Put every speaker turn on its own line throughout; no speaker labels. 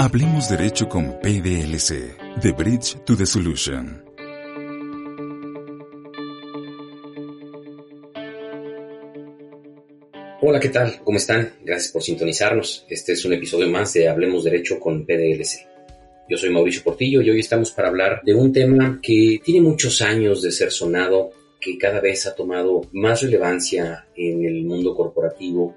Hablemos Derecho con PDLC, The Bridge to the Solution.
Hola, ¿qué tal? ¿Cómo están? Gracias por sintonizarnos. Este es un episodio más de Hablemos Derecho con PDLC. Yo soy Mauricio Portillo y hoy estamos para hablar de un tema que tiene muchos años de ser sonado, que cada vez ha tomado más relevancia en el mundo corporativo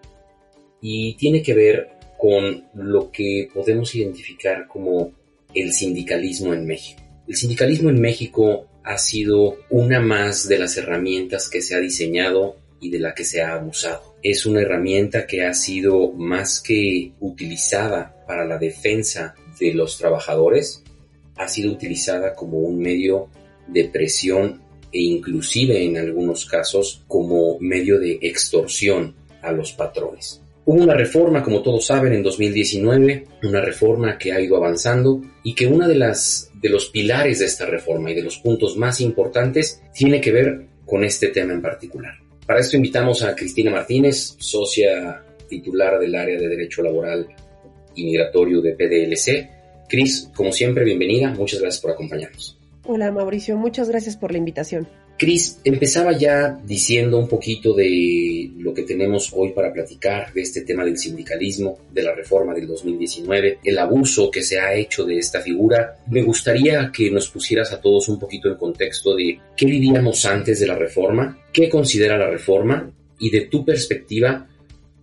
y tiene que ver con lo que podemos identificar como el sindicalismo en México. El sindicalismo en México ha sido una más de las herramientas que se ha diseñado y de la que se ha abusado. Es una herramienta que ha sido más que utilizada para la defensa de los trabajadores, ha sido utilizada como un medio de presión e inclusive en algunos casos como medio de extorsión a los patrones. Hubo una reforma, como todos saben, en 2019, una reforma que ha ido avanzando y que una de las de los pilares de esta reforma y de los puntos más importantes tiene que ver con este tema en particular. Para esto invitamos a Cristina Martínez, socia titular del área de Derecho Laboral y Migratorio de PDLC. Cris, como siempre, bienvenida. Muchas gracias por acompañarnos.
Hola Mauricio, muchas gracias por la invitación.
Cris, empezaba ya diciendo un poquito de lo que tenemos hoy para platicar, de este tema del sindicalismo, de la reforma del 2019, el abuso que se ha hecho de esta figura. Me gustaría que nos pusieras a todos un poquito en contexto de qué vivíamos antes de la reforma, qué considera la reforma y de tu perspectiva,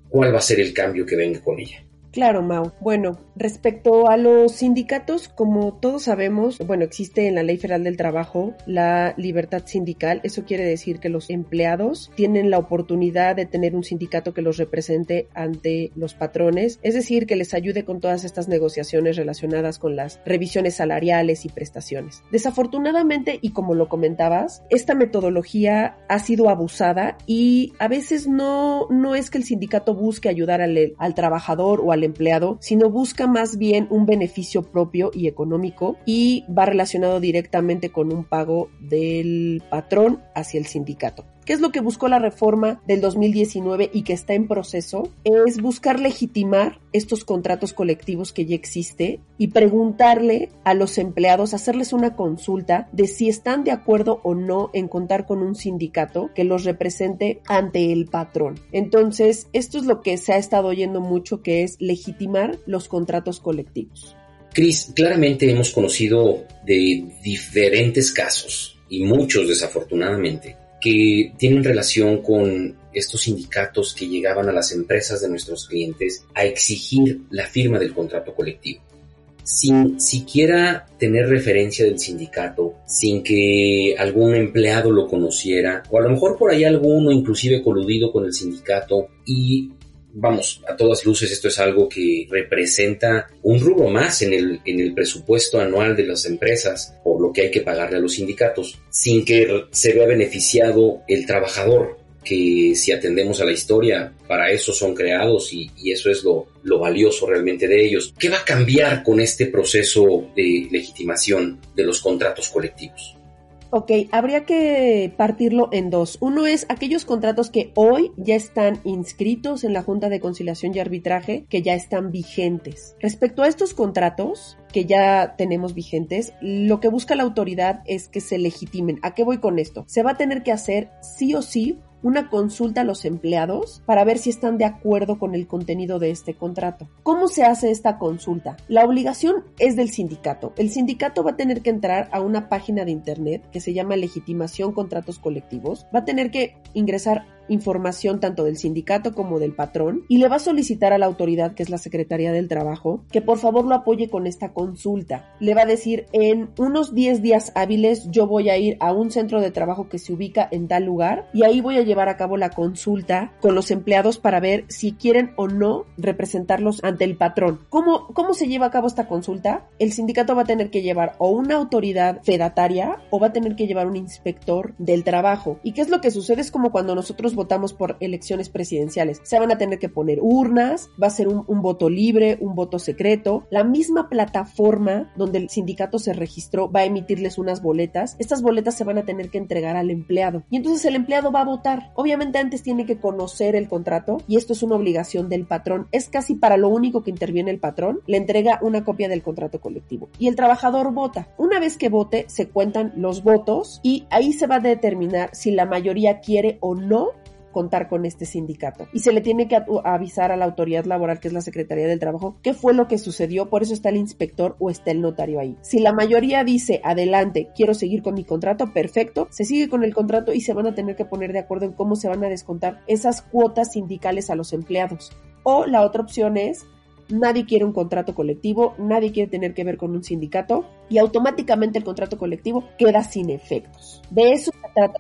cuál va a ser el cambio que venga con ella.
Claro, Mau. Bueno, respecto a los sindicatos, como todos sabemos, bueno, existe en la Ley Federal del Trabajo la libertad sindical. Eso quiere decir que los empleados tienen la oportunidad de tener un sindicato que los represente ante los patrones, es decir, que les ayude con todas estas negociaciones relacionadas con las revisiones salariales y prestaciones. Desafortunadamente, y como lo comentabas, esta metodología ha sido abusada y a veces no, no es que el sindicato busque ayudar al, al trabajador o al empleado, sino busca más bien un beneficio propio y económico y va relacionado directamente con un pago del patrón hacia el sindicato. ¿Qué es lo que buscó la reforma del 2019 y que está en proceso? Es buscar legitimar estos contratos colectivos que ya existe y preguntarle a los empleados, hacerles una consulta de si están de acuerdo o no en contar con un sindicato que los represente ante el patrón. Entonces, esto es lo que se ha estado oyendo mucho, que es legitimar los contratos colectivos.
Cris, claramente hemos conocido de diferentes casos y muchos desafortunadamente que tienen relación con estos sindicatos que llegaban a las empresas de nuestros clientes a exigir la firma del contrato colectivo. Sin siquiera tener referencia del sindicato, sin que algún empleado lo conociera, o a lo mejor por ahí alguno inclusive coludido con el sindicato, y vamos, a todas luces esto es algo que representa un rubro más en el, en el presupuesto anual de las empresas, por lo que hay que pagarle a los sindicatos, sin que se vea beneficiado el trabajador, que si atendemos a la historia, para eso son creados y, y eso es lo, lo valioso realmente de ellos. ¿Qué va a cambiar con este proceso de legitimación de los contratos colectivos?
Ok, habría que partirlo en dos. Uno es aquellos contratos que hoy ya están inscritos en la Junta de Conciliación y Arbitraje, que ya están vigentes. Respecto a estos contratos que ya tenemos vigentes, lo que busca la autoridad es que se legitimen. ¿A qué voy con esto? Se va a tener que hacer sí o sí una consulta a los empleados para ver si están de acuerdo con el contenido de este contrato. ¿Cómo se hace esta consulta? La obligación es del sindicato. El sindicato va a tener que entrar a una página de internet que se llama Legitimación Contratos Colectivos. Va a tener que ingresar información tanto del sindicato como del patrón y le va a solicitar a la autoridad, que es la Secretaría del Trabajo, que por favor lo apoye con esta consulta. Le va a decir, en unos 10 días hábiles yo voy a ir a un centro de trabajo que se ubica en tal lugar y ahí voy a llevar a cabo la consulta con los empleados para ver si quieren o no representarlos ante el patrón. ¿Cómo, cómo se lleva a cabo esta consulta? El sindicato va a tener que llevar o una autoridad fedataria o va a tener que llevar un inspector del trabajo. ¿Y qué es lo que sucede? Es como cuando nosotros votamos por elecciones presidenciales. Se van a tener que poner urnas, va a ser un, un voto libre, un voto secreto. La misma plataforma donde el sindicato se registró va a emitirles unas boletas. Estas boletas se van a tener que entregar al empleado. Y entonces el empleado va a votar. Obviamente antes tiene que conocer el contrato y esto es una obligación del patrón. Es casi para lo único que interviene el patrón. Le entrega una copia del contrato colectivo. Y el trabajador vota. Una vez que vote, se cuentan los votos y ahí se va a determinar si la mayoría quiere o no contar con este sindicato. Y se le tiene que avisar a la autoridad laboral, que es la Secretaría del Trabajo, qué fue lo que sucedió, por eso está el inspector o está el notario ahí. Si la mayoría dice, adelante, quiero seguir con mi contrato, perfecto, se sigue con el contrato y se van a tener que poner de acuerdo en cómo se van a descontar esas cuotas sindicales a los empleados. O la otra opción es nadie quiere un contrato colectivo, nadie quiere tener que ver con un sindicato y automáticamente el contrato colectivo queda sin efectos. De eso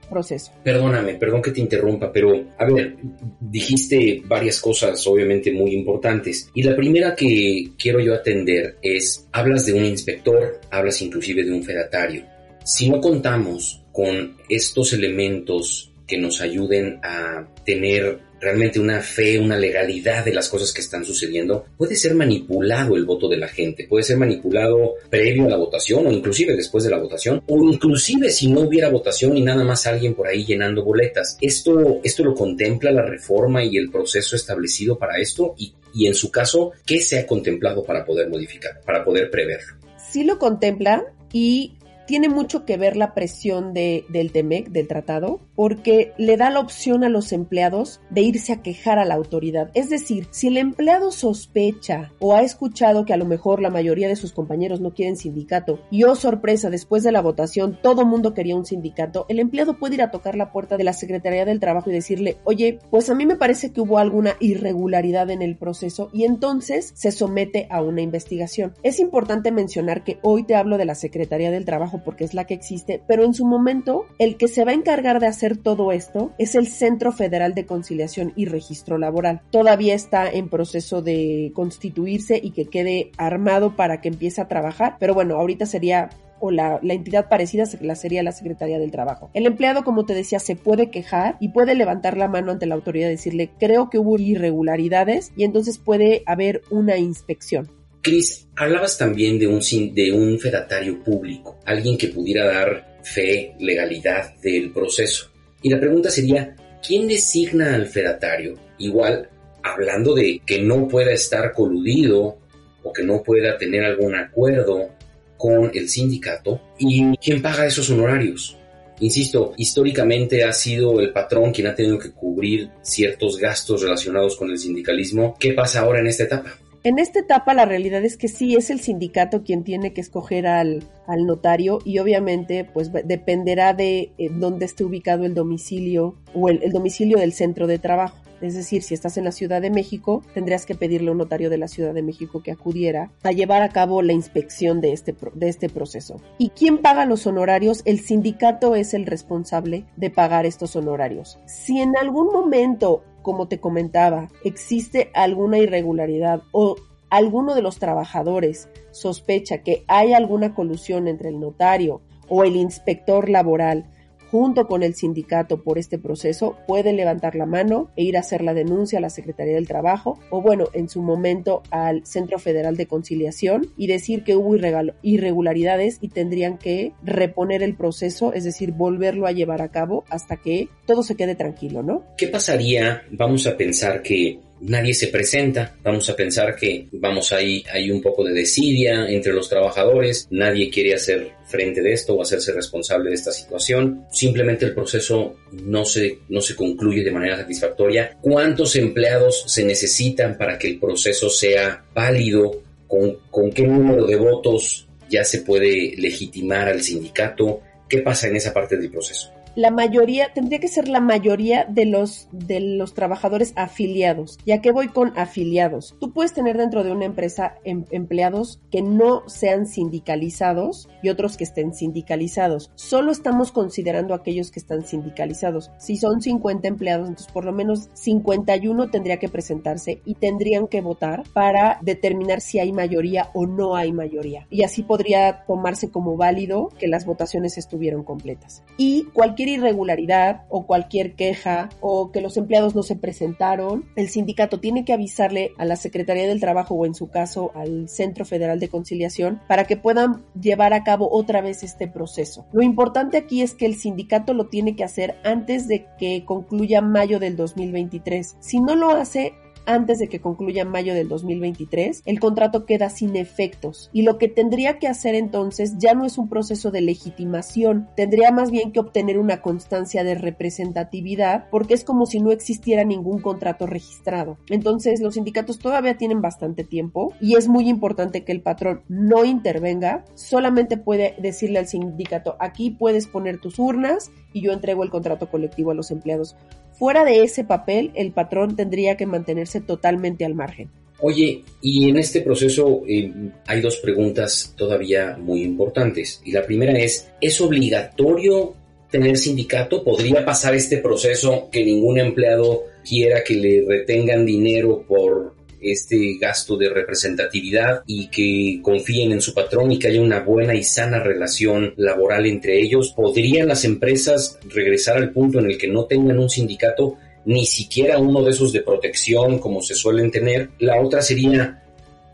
proceso.
Perdóname, perdón que te interrumpa, pero a ver, dijiste varias cosas obviamente muy importantes y la primera que quiero yo atender es, hablas de un inspector, hablas inclusive de un fedatario. Si no contamos con estos elementos que nos ayuden a tener realmente una fe, una legalidad de las cosas que están sucediendo, puede ser manipulado el voto de la gente, puede ser manipulado previo a la votación o inclusive después de la votación o inclusive si no hubiera votación y nada más alguien por ahí llenando boletas. Esto, esto lo contempla la reforma y el proceso establecido para esto y, y en su caso, ¿qué se ha contemplado para poder modificar, para poder preverlo?
Sí lo contempla y tiene mucho que ver la presión de, del TEMEC, del tratado, porque le da la opción a los empleados de irse a quejar a la autoridad. Es decir, si el empleado sospecha o ha escuchado que a lo mejor la mayoría de sus compañeros no quieren sindicato y oh sorpresa, después de la votación todo mundo quería un sindicato, el empleado puede ir a tocar la puerta de la Secretaría del Trabajo y decirle, oye, pues a mí me parece que hubo alguna irregularidad en el proceso y entonces se somete a una investigación. Es importante mencionar que hoy te hablo de la Secretaría del Trabajo porque es la que existe, pero en su momento el que se va a encargar de hacer todo esto es el Centro Federal de Conciliación y Registro Laboral. Todavía está en proceso de constituirse y que quede armado para que empiece a trabajar, pero bueno, ahorita sería o la, la, entidad parecida la sería la Secretaría del Trabajo. El empleado, como te decía, se puede quejar y puede levantar la mano ante la autoridad y decirle, creo que hubo irregularidades y entonces puede haber una inspección.
Cris, hablabas también de un, de un fedatario público, alguien que pudiera dar fe, legalidad del proceso. Y la pregunta sería, ¿quién designa al fedatario? Igual, hablando de que no pueda estar coludido o que no pueda tener algún acuerdo con el sindicato, ¿y quién paga esos honorarios? Insisto, históricamente ha sido el patrón quien ha tenido que cubrir ciertos gastos relacionados con el sindicalismo. ¿Qué pasa ahora en esta etapa?
En esta etapa la realidad es que sí es el sindicato quien tiene que escoger al, al notario y obviamente pues dependerá de eh, dónde esté ubicado el domicilio o el, domicilio del centro de trabajo. Es decir, si estás en la Ciudad de México, tendrías que pedirle a un notario de la Ciudad de México que acudiera a llevar a cabo la inspección de este, de este proceso. ¿Y quién paga los honorarios? El sindicato es el responsable de pagar estos honorarios. Si en algún momento como te comentaba, existe alguna irregularidad o alguno de los trabajadores sospecha que hay alguna colusión entre el notario o el inspector laboral junto con el sindicato por este proceso, puede levantar la mano e ir a hacer la denuncia a la Secretaría del Trabajo o bueno, en su momento al Centro Federal de Conciliación y decir que hubo irregularidades y tendrían que reponer el proceso, es decir, volverlo a llevar a cabo hasta que todo se quede tranquilo, ¿no?
¿Qué pasaría? Vamos a pensar que nadie se presenta. Vamos a pensar que vamos ahí, hay un poco de desidia entre los trabajadores, nadie quiere hacer frente de esto o hacerse responsable de esta situación. Simplemente el proceso no se, no se concluye de manera satisfactoria. ¿Cuántos empleados se necesitan para que el proceso sea válido? ¿Con, con qué número de votos ya se puede legitimar al sindicato? ¿Qué pasa en esa parte del proceso?
La mayoría, tendría que ser la mayoría de los, de los trabajadores afiliados. ¿Ya que voy con afiliados? Tú puedes tener dentro de una empresa em, empleados que no sean sindicalizados y otros que estén sindicalizados. Solo estamos considerando aquellos que están sindicalizados. Si son 50 empleados, entonces por lo menos 51 tendría que presentarse y tendrían que votar para determinar si hay mayoría o no hay mayoría. Y así podría tomarse como válido que las votaciones estuvieron completas. Y cualquier irregularidad o cualquier queja o que los empleados no se presentaron, el sindicato tiene que avisarle a la Secretaría del Trabajo o en su caso al Centro Federal de Conciliación para que puedan llevar a cabo otra vez este proceso. Lo importante aquí es que el sindicato lo tiene que hacer antes de que concluya mayo del 2023. Si no lo hace, antes de que concluya mayo del 2023, el contrato queda sin efectos. Y lo que tendría que hacer entonces ya no es un proceso de legitimación, tendría más bien que obtener una constancia de representatividad porque es como si no existiera ningún contrato registrado. Entonces los sindicatos todavía tienen bastante tiempo y es muy importante que el patrón no intervenga, solamente puede decirle al sindicato aquí puedes poner tus urnas y yo entrego el contrato colectivo a los empleados. Fuera de ese papel, el patrón tendría que mantenerse totalmente al margen.
Oye, y en este proceso eh, hay dos preguntas todavía muy importantes. Y la primera es, ¿es obligatorio tener sindicato? ¿Podría pasar este proceso que ningún empleado quiera que le retengan dinero por este gasto de representatividad y que confíen en su patrón y que haya una buena y sana relación laboral entre ellos. ¿Podrían las empresas regresar al punto en el que no tengan un sindicato, ni siquiera uno de esos de protección como se suelen tener? La otra sería,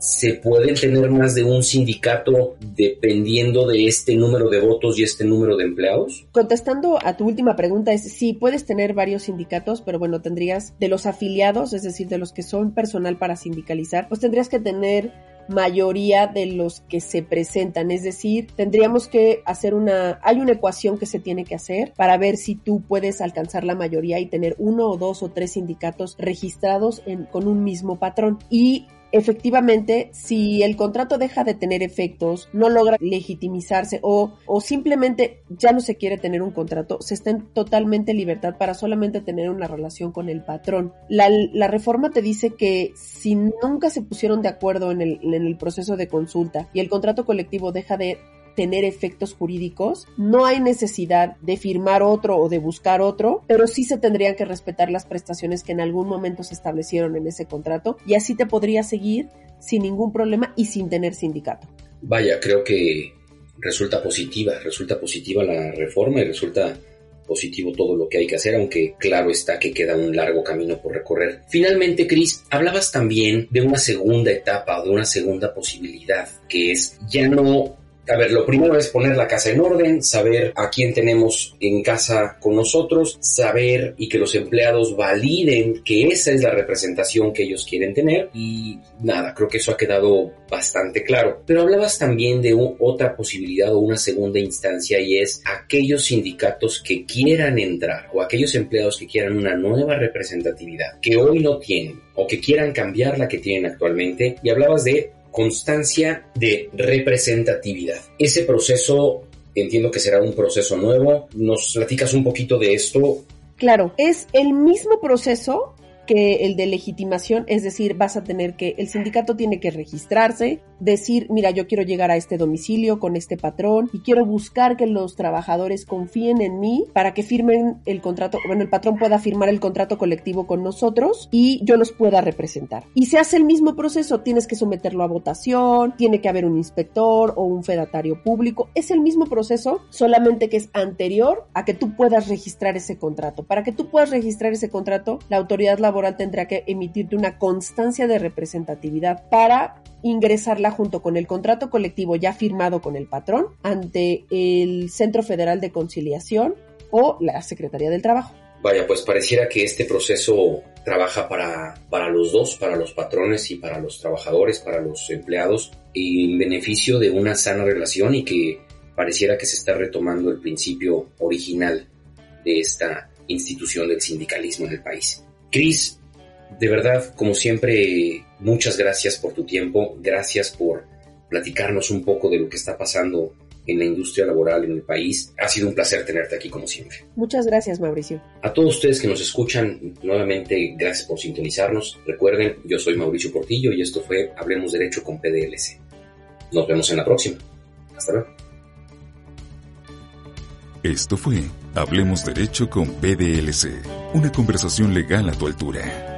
se pueden tener más de un sindicato dependiendo de este número de votos y este número de empleados?
Contestando a tu última pregunta, es sí, puedes tener varios sindicatos, pero bueno, tendrías de los afiliados, es decir, de los que son personal para sindicalizar, pues tendrías que tener mayoría de los que se presentan, es decir, tendríamos que hacer una, hay una ecuación que se tiene que hacer para ver si tú puedes alcanzar la mayoría y tener uno o dos o tres sindicatos registrados con un mismo patrón. Y efectivamente, si el contrato deja de tener efectos, no logra legitimizarse o, o simplemente ya no se quiere tener un contrato, se está en totalmente libertad para solamente tener una relación con el patrón. La, la reforma te dice que si nunca se pusieron de acuerdo en el, en el proceso de consulta y el contrato colectivo deja de tener efectos jurídicos, no hay necesidad de firmar otro o de buscar otro, pero sí se tendrían que respetar las prestaciones que en algún momento se establecieron en ese contrato y así te podría seguir sin ningún problema y sin tener sindicato.
Vaya, creo que resulta positiva, resulta positiva la reforma y resulta positivo todo lo que hay que hacer, aunque claro está que queda un largo camino por recorrer. Finalmente, Chris, hablabas también de una segunda etapa o de una segunda posibilidad, que es ya no a ver, lo primero es poner la casa en orden, saber a quién tenemos en casa con nosotros, saber y que los empleados validen que esa es la representación que ellos quieren tener y nada, creo que eso ha quedado bastante claro. Pero hablabas también de otra posibilidad o una segunda instancia y es aquellos sindicatos que quieran entrar o aquellos empleados que quieran una nueva representatividad que hoy no tienen o que quieran cambiar la que tienen actualmente y hablabas de constancia de representatividad. Ese proceso entiendo que será un proceso nuevo. ¿Nos platicas un poquito de esto?
Claro, es el mismo proceso que el de legitimación, es decir, vas a tener que, el sindicato tiene que registrarse, decir, mira, yo quiero llegar a este domicilio con este patrón y quiero buscar que los trabajadores confíen en mí para que firmen el contrato, bueno, el patrón pueda firmar el contrato colectivo con nosotros y yo los pueda representar. Y se hace el mismo proceso, tienes que someterlo a votación, tiene que haber un inspector o un fedatario público, es el mismo proceso, solamente que es anterior a que tú puedas registrar ese contrato. Para que tú puedas registrar ese contrato, la autoridad laboral tendrá que emitirte una constancia de representatividad para ingresarla junto con el contrato colectivo ya firmado con el patrón ante el Centro Federal de Conciliación o la Secretaría del Trabajo.
Vaya, pues pareciera que este proceso trabaja para, para los dos, para los patrones y para los trabajadores, para los empleados, en beneficio de una sana relación y que pareciera que se está retomando el principio original de esta institución del sindicalismo en el país. Cris, de verdad, como siempre, muchas gracias por tu tiempo, gracias por platicarnos un poco de lo que está pasando en la industria laboral en el país. Ha sido un placer tenerte aquí como siempre.
Muchas gracias, Mauricio.
A todos ustedes que nos escuchan, nuevamente gracias por sintonizarnos. Recuerden, yo soy Mauricio Portillo y esto fue Hablemos Derecho con PDLC. Nos vemos en la próxima. Hasta luego.
Esto fue Hablemos Derecho con PDLC, una conversación legal a tu altura.